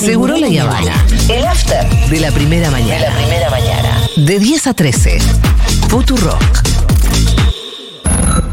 Seguro la Habana. El after De la primera mañana. de la primera mañana. De 10 a 13. Futurock.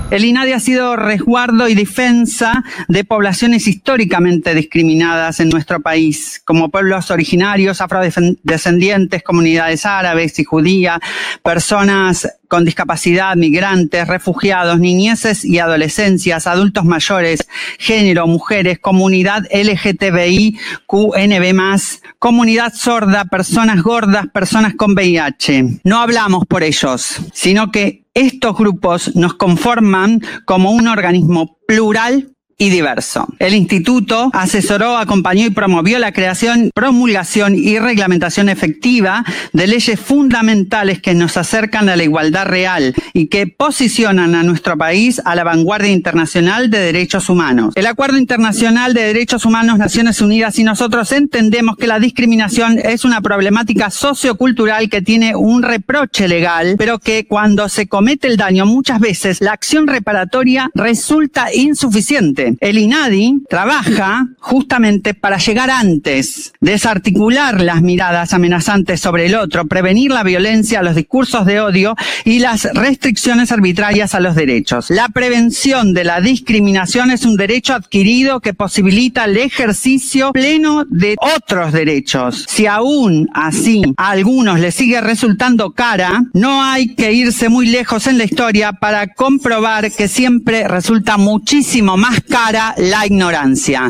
El INADI ha sido resguardo y defensa de poblaciones históricamente discriminadas en nuestro país, como pueblos originarios, afrodescendientes, comunidades árabes y judías, personas con discapacidad, migrantes, refugiados, niñeces y adolescencias, adultos mayores, género, mujeres, comunidad LGTBI, QNB+, comunidad sorda, personas gordas, personas con VIH. No hablamos por ellos, sino que estos grupos nos conforman como un organismo plural y diverso. El instituto asesoró, acompañó y promovió la creación, promulgación y reglamentación efectiva de leyes fundamentales que nos acercan a la igualdad real y que posicionan a nuestro país a la vanguardia internacional de derechos humanos. El Acuerdo Internacional de Derechos Humanos Naciones Unidas y nosotros entendemos que la discriminación es una problemática sociocultural que tiene un reproche legal, pero que cuando se comete el daño muchas veces la acción reparatoria resulta insuficiente. El INADI trabaja justamente para llegar antes, desarticular las miradas amenazantes sobre el otro, prevenir la violencia, los discursos de odio y las restricciones arbitrarias a los derechos. La prevención de la discriminación es un derecho adquirido que posibilita el ejercicio pleno de otros derechos. Si aún así a algunos les sigue resultando cara, no hay que irse muy lejos en la historia para comprobar que siempre resulta muchísimo más cara la ignorancia.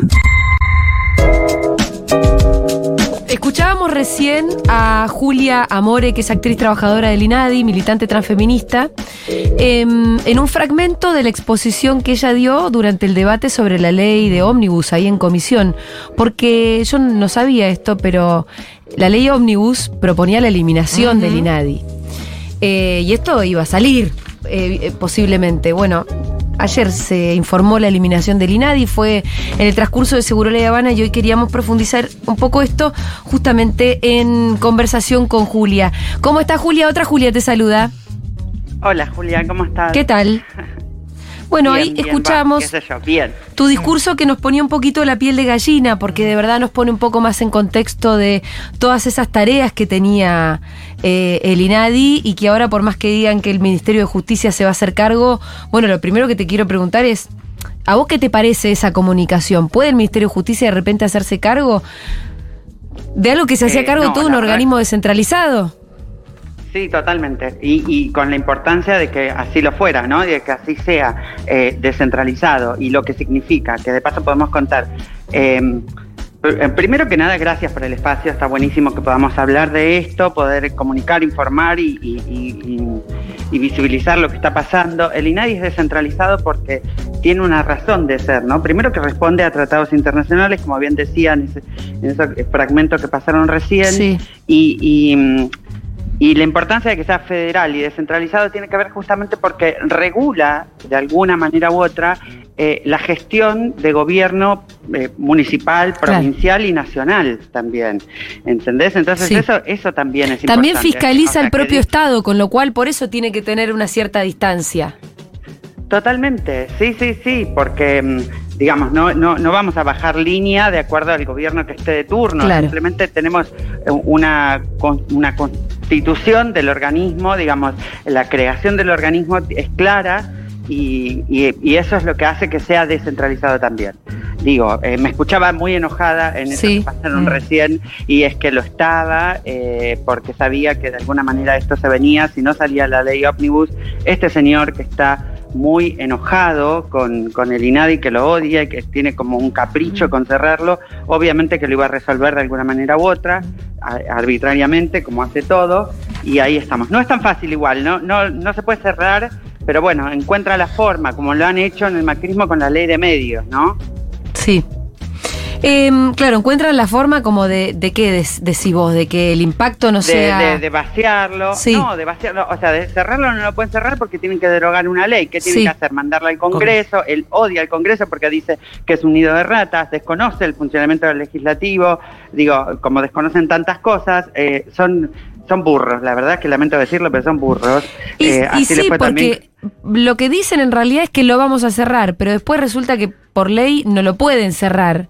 Escuchábamos recién a Julia Amore, que es actriz trabajadora del INADI, militante transfeminista, em, en un fragmento de la exposición que ella dio durante el debate sobre la ley de ómnibus ahí en comisión. Porque yo no sabía esto, pero la ley ómnibus proponía la eliminación del INADI. Eh, y esto iba a salir, eh, eh, posiblemente. Bueno, Ayer se informó la eliminación del INADI, fue en el transcurso de Seguro Ley Habana y hoy queríamos profundizar un poco esto justamente en conversación con Julia. ¿Cómo está Julia? Otra Julia te saluda. Hola Julia, ¿cómo estás? ¿Qué tal? Bueno, Bien, ahí bien, escuchamos va, qué sé yo, bien. tu discurso que nos ponía un poquito la piel de gallina, porque de verdad nos pone un poco más en contexto de todas esas tareas que tenía eh, el INADI y que ahora por más que digan que el Ministerio de Justicia se va a hacer cargo, bueno, lo primero que te quiero preguntar es, ¿a vos qué te parece esa comunicación? ¿Puede el Ministerio de Justicia de repente hacerse cargo de algo que se hacía Eh, cargo no, todo un verdad- organismo descentralizado? Sí, totalmente. Y, y con la importancia de que así lo fuera, ¿no? De que así sea eh, descentralizado y lo que significa, que de paso podemos contar. Eh, pr- eh, primero que nada, gracias por el espacio. Está buenísimo que podamos hablar de esto, poder comunicar, informar y, visibilizar lo que está pasando. El INADI es descentralizado porque tiene una razón de ser, ¿no? Primero que responde a tratados internacionales, como bien decían en ese, en ese fragmento que pasaron recién. Sí. Y, y, la importancia de que sea federal y descentralizado tiene que ver justamente porque regula, de alguna manera u otra, eh, la gestión de gobierno eh, municipal, Claro. provincial y nacional también. ¿Entendés? Entonces Sí. eso, eso también es También importante. fiscaliza O sea, el propio Estado, con lo cual por eso tiene que tener una cierta distancia. Totalmente, sí, sí, sí, porque mm, digamos, no, no, no vamos a bajar línea de acuerdo al gobierno que esté de turno, Claro. simplemente tenemos eh, una, una constitución del organismo, digamos, la creación del organismo es clara y, y- y eso es lo que hace que sea descentralizado también. Digo, eh, me escuchaba muy enojada en eso Sí. que pasaron Mm. recién y es que lo estaba eh, porque sabía que de alguna manera esto se venía, si no salía la ley ómnibus, este señor que está muy enojado con, con el INADI, que lo odia y que tiene como un capricho con cerrarlo, obviamente que lo iba a resolver de alguna manera u otra, arbitrariamente, como hace todo, y ahí estamos. No es tan fácil igual, no, no, no se puede cerrar, pero bueno, encuentra la forma, como lo han hecho en el macrismo con la ley de medios, ¿no? Sí. Em, claro, encuentran la forma como de, de qué decís vos, de que el impacto no de, sea. de- de vaciarlo. Sí. No, de vaciarlo. O sea, de cerrarlo no lo pueden cerrar porque tienen que derogar una ley. ¿Qué tienen Sí. que hacer? Mandarla al Congreso. Él odia al Congreso porque dice que es un nido de ratas, desconoce el funcionamiento del legislativo. Digo, como desconocen tantas cosas, eh, son, son burros. La verdad es que lamento decirlo, pero son burros. Y, Eh, y así sí, también- porque lo que dicen en realidad es que lo vamos a cerrar, pero después resulta que por ley no lo pueden cerrar.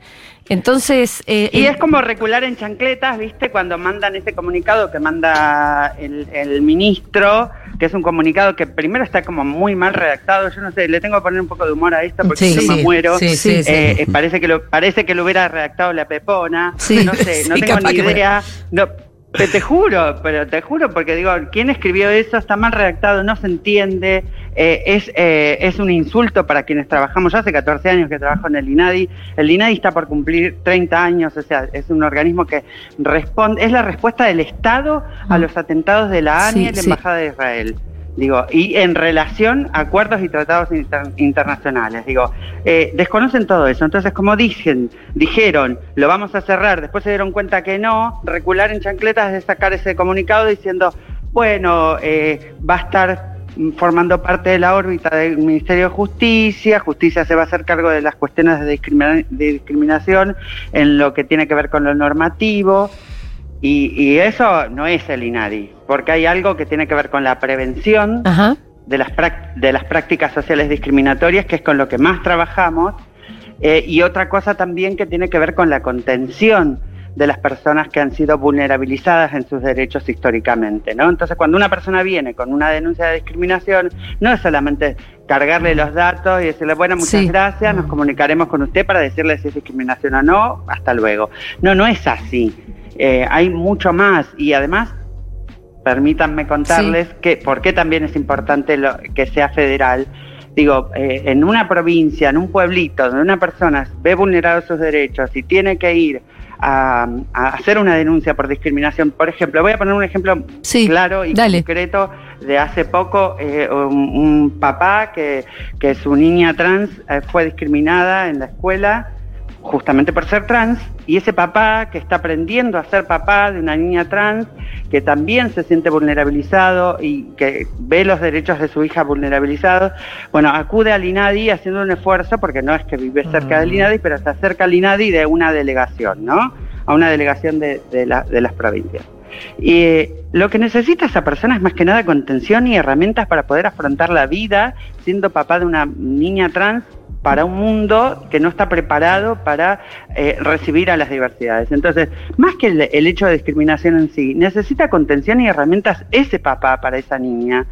Entonces, eh, Y es como recular en chancletas, ¿viste? Cuando mandan ese comunicado que manda el, el ministro, que es un comunicado que primero está como muy mal redactado. Yo no sé, le tengo que poner un poco de humor a esto porque Sí, yo me muero. sí. Eh, parece, que lo, parece que lo hubiera redactado la Pepona. Sí, no sé, no tengo ni idea. No, te, te juro, pero te juro, porque digo, ¿quién escribió eso? Está mal redactado, no se entiende. eh, es, eh, es un insulto para quienes trabajamos. Yo hace 14 años que trabajo en el INADI. El INADI está por cumplir 30 años, o sea, es un organismo que responde, es la respuesta del Estado a los atentados de la ANI Sí, y la sí. Embajada de Israel. Digo, y en relación a acuerdos y tratados inter- internacionales, digo, eh, desconocen todo eso. Entonces, como dicen, dijeron, lo vamos a cerrar, después se dieron cuenta que no, recular en chancletas de sacar ese comunicado diciendo, bueno, eh, va a estar formando parte de la órbita del Ministerio de Justicia, Justicia se va a hacer cargo de las cuestiones de discriminación en lo que tiene que ver con lo normativo, y, y eso no es el INADI, porque hay algo que tiene que ver con la prevención ajá. de las, de las prácticas sociales discriminatorias, que es con lo que más trabajamos, eh, y otra cosa también que tiene que ver con la contención de las personas que han sido vulnerabilizadas en sus derechos históricamente, ¿no? Entonces, cuando una persona viene con una denuncia de discriminación, no es solamente cargarle los datos y decirle, bueno, muchas Sí. gracias, nos comunicaremos con usted para decirle si es discriminación o no, hasta luego. No, no es así. Eh, hay mucho más y además permítanme contarles que por qué también es importante lo- que sea federal. Digo, eh, en una provincia, en un pueblito, donde una persona ve vulnerados sus derechos y tiene que ir a, a hacer una denuncia por discriminación, por ejemplo, voy a poner un ejemplo Sí, claro y dale. concreto de hace poco, eh, un, un papá que, que su niña trans eh, fue discriminada en la escuela justamente por ser trans, y ese papá que está aprendiendo a ser papá de una niña trans, que también se siente vulnerabilizado y que ve los derechos de su hija vulnerabilizados, bueno, acude al INADI haciendo un esfuerzo, porque no es que vive cerca del INADI, pero se acerca al INADI de una delegación, ¿no? A una delegación de, de la- de las provincias. Y eh, lo que necesita esa persona es más que nada contención y herramientas para poder afrontar la vida siendo papá de una niña trans para un mundo que no está preparado para eh, recibir a las diversidades. Entonces, más que el, el hecho de discriminación en sí, necesita contención y herramientas ese papá para esa niña.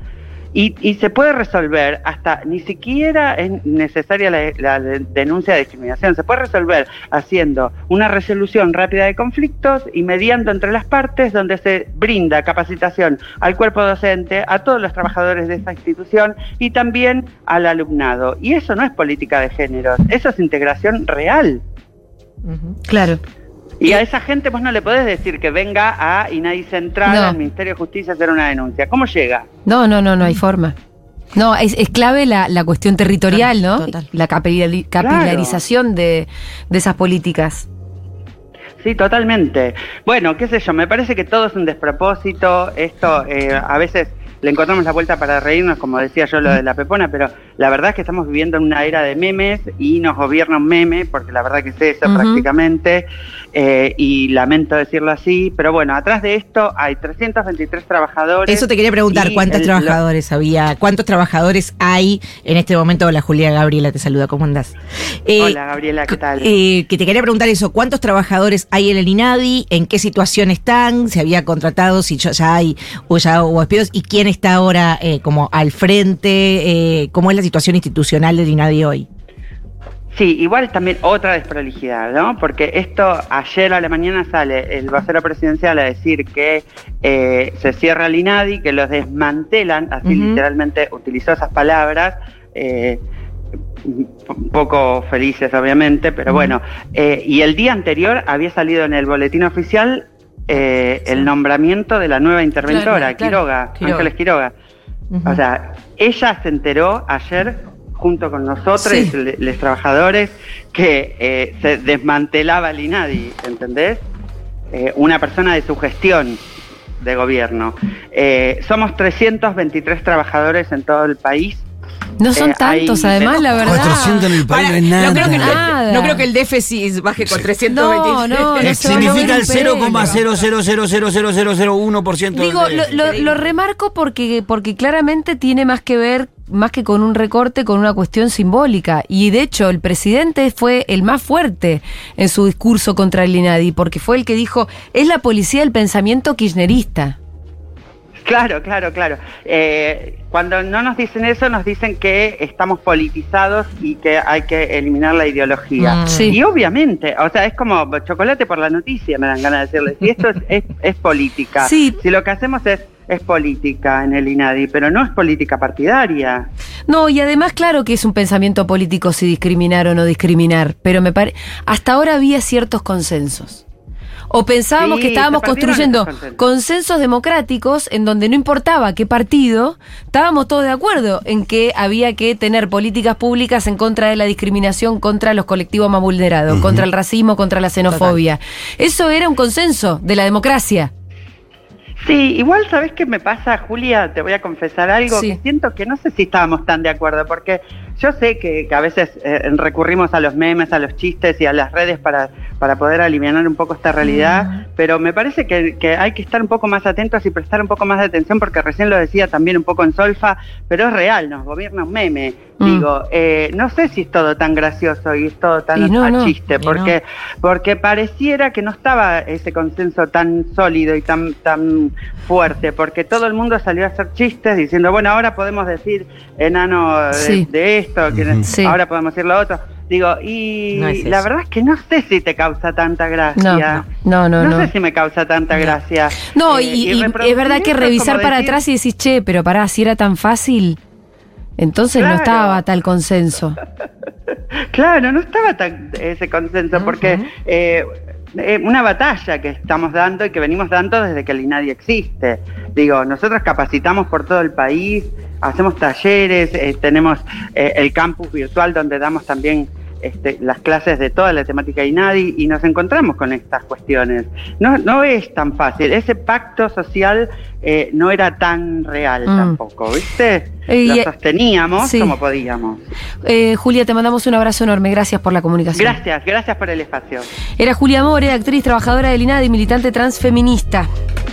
Y, y se puede resolver hasta ni siquiera es necesaria la, la de- denuncia de discriminación, se puede resolver haciendo una resolución rápida de conflictos y mediando entre las partes donde se brinda capacitación al cuerpo docente, a todos los trabajadores de esa institución y también al alumnado. Y eso no es política de género, eso es integración real. Claro. Y a esa gente vos no le podés decir que venga a INADI Central, No. al Ministerio de Justicia a hacer una denuncia. ¿Cómo llega? No, no, no, no hay forma. No, es, es clave la, la cuestión territorial, ¿no? Total. La capilari- capilarización de, de esas políticas. Sí, totalmente. Bueno, qué sé yo, me parece que todo es un despropósito. Esto eh, a veces le encontramos la vuelta para reírnos, como decía yo lo de la pepona, pero la verdad es que estamos viviendo en una era de memes y nos gobierna un meme, porque la verdad que es eso prácticamente, eh, y lamento decirlo así, pero bueno, atrás de esto hay 323 trabajadores. Eso te quería preguntar, ¿cuántos el- trabajadores había? ¿Cuántos trabajadores hay en este momento? Hola, Julia Gabriela, te saluda, ¿cómo andás? Eh, Hola Gabriela, ¿qué tal? eh, que te quería preguntar eso, ¿cuántos trabajadores hay en el INADI? ¿En qué situación están? ¿Se había contratado? Si ya hay o ya hubo despidos? ¿Y quién está ahora como al frente? ¿Cómo es la situación institucional del INADI hoy? Sí, igual también otra desprolijidad, ¿no? Porque esto ayer a la mañana sale el vocero presidencial a decir que eh, se cierra el INADI, que los desmantelan, así literalmente utilizó esas palabras. eh, un poco felices obviamente, pero bueno, eh, y el día anterior había salido en el boletín oficial eh, el nombramiento de la nueva interventora, Claro, claro. Quiroga, Quiroga. Ángeles Quiroga. O sea, ella se enteró ayer junto con nosotros, Sí. le- los trabajadores, que eh, se desmantelaba el INADI, ¿entendés? Eh, una persona de su gestión de gobierno. Eh, somos 323 trabajadores en todo el país. No son Eh, tantos, hay además, la verdad. 400 en el país no es nada. no, creo que, Nada. no creo que el déficit baje con 320. No, no, Eh, Significa el pelo. 0,0000001% del Digo, lo, lo- lo remarco porque, porque claramente tiene más que ver más que con un recorte, con una cuestión simbólica. Y de hecho, el presidente fue el más fuerte en su discurso contra el INADI, porque fue el que dijo, es la policía del pensamiento kirchnerista. Claro, claro, claro. Eh, cuando no nos dicen eso, nos dicen que estamos politizados y que hay que eliminar la ideología. Mm. Sí. Y obviamente, o sea, es como chocolate por la noticia, me dan ganas de decirles. Y esto es, es, es política. Sí. Si lo que hacemos es, es política en el INADI, pero no es política partidaria. No, y además, claro que es un pensamiento político si discriminar o no discriminar, pero me parece. Hasta ahora había ciertos consensos. O pensábamos Sí, que estábamos construyendo consensos. democráticos en donde no importaba qué partido, estábamos todos de acuerdo en que había que tener políticas públicas en contra de la discriminación contra los colectivos más vulnerados, contra el racismo, contra la xenofobia. Eso era un consenso de la democracia. Sí, igual sabes qué me pasa, Julia, te voy a confesar algo, Sí. que siento que no sé si estábamos tan de acuerdo, porque yo sé que, que a veces eh, recurrimos a los memes, a los chistes y a las redes para, para poder aliviar un poco esta realidad, pero me parece que, que hay que estar un poco más atentos y prestar un poco más de atención, porque recién lo decía también un poco en Solfa, pero es real, nos gobierna un meme. Mm. Digo, eh, no sé si es todo tan gracioso y es todo tan no, no. chiste, porque porque pareciera que no estaba ese consenso tan sólido y tan tan fuerte, porque todo el mundo salió a hacer chistes diciendo, bueno, ahora podemos decir enano de, Sí. de esto, que Ujú. Sí. ahora podemos decir lo otro. Digo, y No es la verdad es que no sé si te causa tanta No, gracia. no, no, no. sé si me causa tanta gracia. No, Eh, y, y es verdad que revisar para decir- atrás y decís, che, pero pará, si era tan fácil, entonces no estaba tal consenso. Claro, no estaba tan ese consenso, porque eh, eh, una batalla que estamos dando y que venimos dando desde que el INADI existe. Digo, nosotros capacitamos por todo el país, hacemos talleres, eh, tenemos eh, el campus virtual donde damos también este, las clases de toda la temática INADI y nos encontramos con estas cuestiones. No, no es tan fácil, ese pacto social eh, no era tan real Mm. tampoco, ¿viste? Eh, y- Lo sosteníamos sí. como podíamos. Eh, Julia, te mandamos un abrazo enorme. Gracias por la comunicación. Gracias, gracias por el espacio. Era Julia More, actriz, trabajadora del INADI, militante transfeminista.